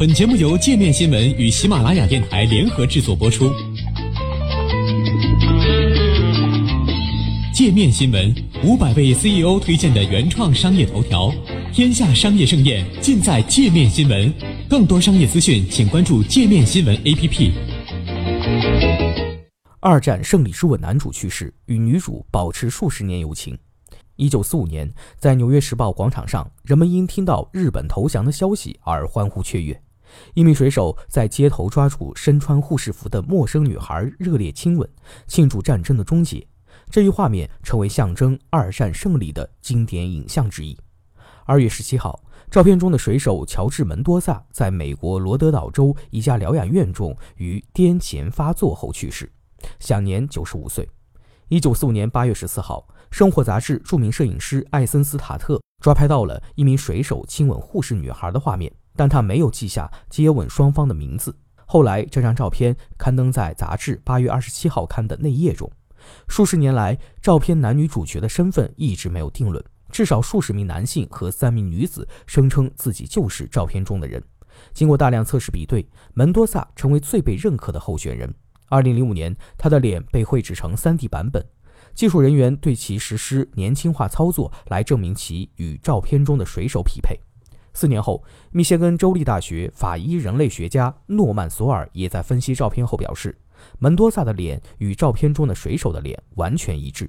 本节目由界面新闻与喜马拉雅电台联合制作播出。界面新闻五百位 CEO 推荐的原创商业头条，天下商业盛宴尽在界面新闻。更多商业资讯，请关注界面新闻 APP。二战胜利之吻男主去世，与女主保持数十年友情。一九四五年，在纽约时报广场上，人们因听到日本投降的消息而欢呼雀跃。一名水手在街头抓住身穿护士服的陌生女孩，热烈亲吻，庆祝战争的终结。这一画面成为象征二战胜利的经典影像之一。二月十七号，照片中的水手乔治·门多萨在美国罗德岛州一家疗养院中于癫痫发作后去世，享年九十五岁。一九四五年八月十四号，《生活》杂志著名摄影师艾森斯塔特抓拍到了一名水手亲吻护士女孩的画面。但他没有记下接吻双方的名字。后来，这张照片刊登在杂志八月二十七号刊的内页中。数十年来，照片男女主角的身份一直没有定论。至少数十名男性和三名女子声称自己就是照片中的人。经过大量测试比对，门多萨成为最被认可的候选人。二零零五年，他的脸被绘制成 3D 版本，技术人员对其实施年轻化操作，来证明其与照片中的水手匹配。四年后，密歇根州立大学法医人类学家诺曼·索尔也在分析照片后表示，门多萨的脸与照片中的水手的脸完全一致。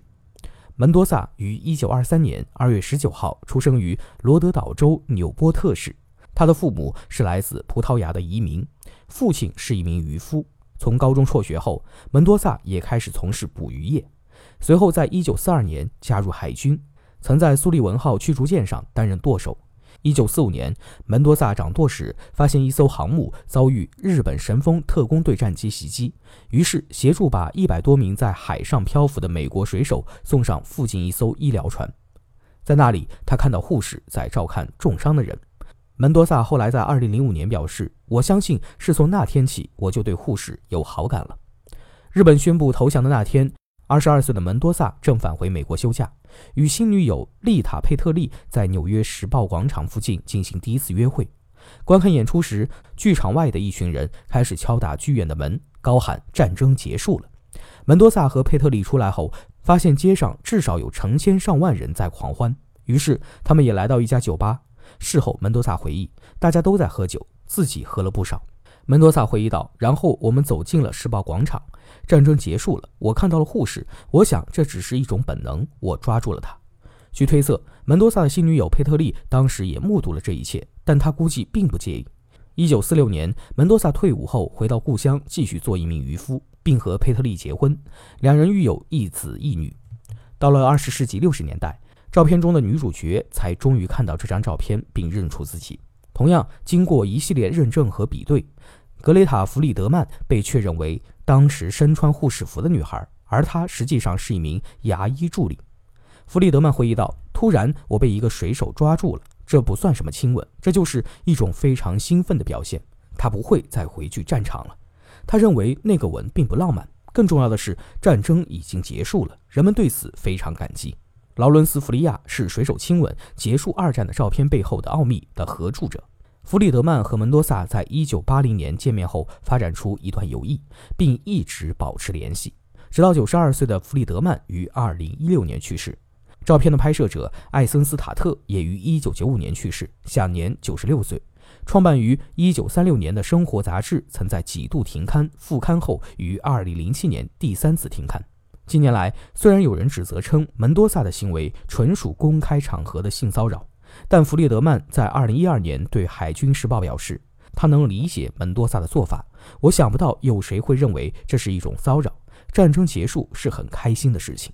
门多萨于1923年2月19号出生于罗德岛州纽波特市，他的父母是来自葡萄牙的移民，父亲是一名渔夫。从高中辍学后，门多萨也开始从事捕鱼业，随后在1942年加入海军，曾在苏利文号驱逐舰上担任舵手。一九四五年，门多萨掌舵时，发现一艘航母遭遇日本神风特工队战机袭击，于是协助把一百多名在海上漂浮的美国水手送上附近一艘医疗船。在那里，他看到护士在照看重伤的人。门多萨后来在二零零五年表示：“我相信是从那天起，我就对护士有好感了。”日本宣布投降的那天。二十二岁的门多萨正返回美国休假，与新女友丽塔·佩特利在纽约时报广场附近进行第一次约会。观看演出时，剧场外的一群人开始敲打剧院的门，高喊“战争结束了”。门多萨和佩特利出来后，发现街上至少有成千上万人在狂欢，于是他们也来到一家酒吧。事后，门多萨回忆，大家都在喝酒，自己喝了不少。门多萨回忆道：“然后我们走进了世报广场，战争结束了。我看到了护士，我想这只是一种本能，我抓住了他。”据推测，门多萨的新女友佩特利当时也目睹了这一切，但她估计并不介意。1946年，门多萨退伍后回到故乡，继续做一名渔夫，并和佩特利结婚，两人育有一子一女。到了20世纪60年代，照片中的女主角才终于看到这张照片，并认出自己。同样，经过一系列认证和比对，格雷塔·弗里德曼被确认为当时身穿护士服的女孩，而她实际上是一名牙医助理。弗里德曼回忆道：“突然，我被一个水手抓住了，这不算什么亲吻，这就是一种非常兴奋的表现。他不会再回去战场了。他认为那个吻并不浪漫。更重要的是，战争已经结束了，人们对此非常感激。”劳伦斯·弗利亚是水手亲吻结束二战的照片背后的奥秘的合著者。弗里德曼和门多萨在一九八零年见面后发展出一段友谊，并一直保持联系，直到九十二岁的弗里德曼于二零一六年去世。照片的拍摄者艾森斯塔特也于一九九五年去世，享年九十六岁。创办于一九三六年的《生活》杂志曾在几度停刊复刊后，于二零零七年第三次停刊。近年来，虽然有人指责称门多萨的行为纯属公开场合的性骚扰，但弗列德曼在2012年对《海军时报》表示，他能理解门多萨的做法。我想不到有谁会认为这是一种骚扰。战争结束是很开心的事情。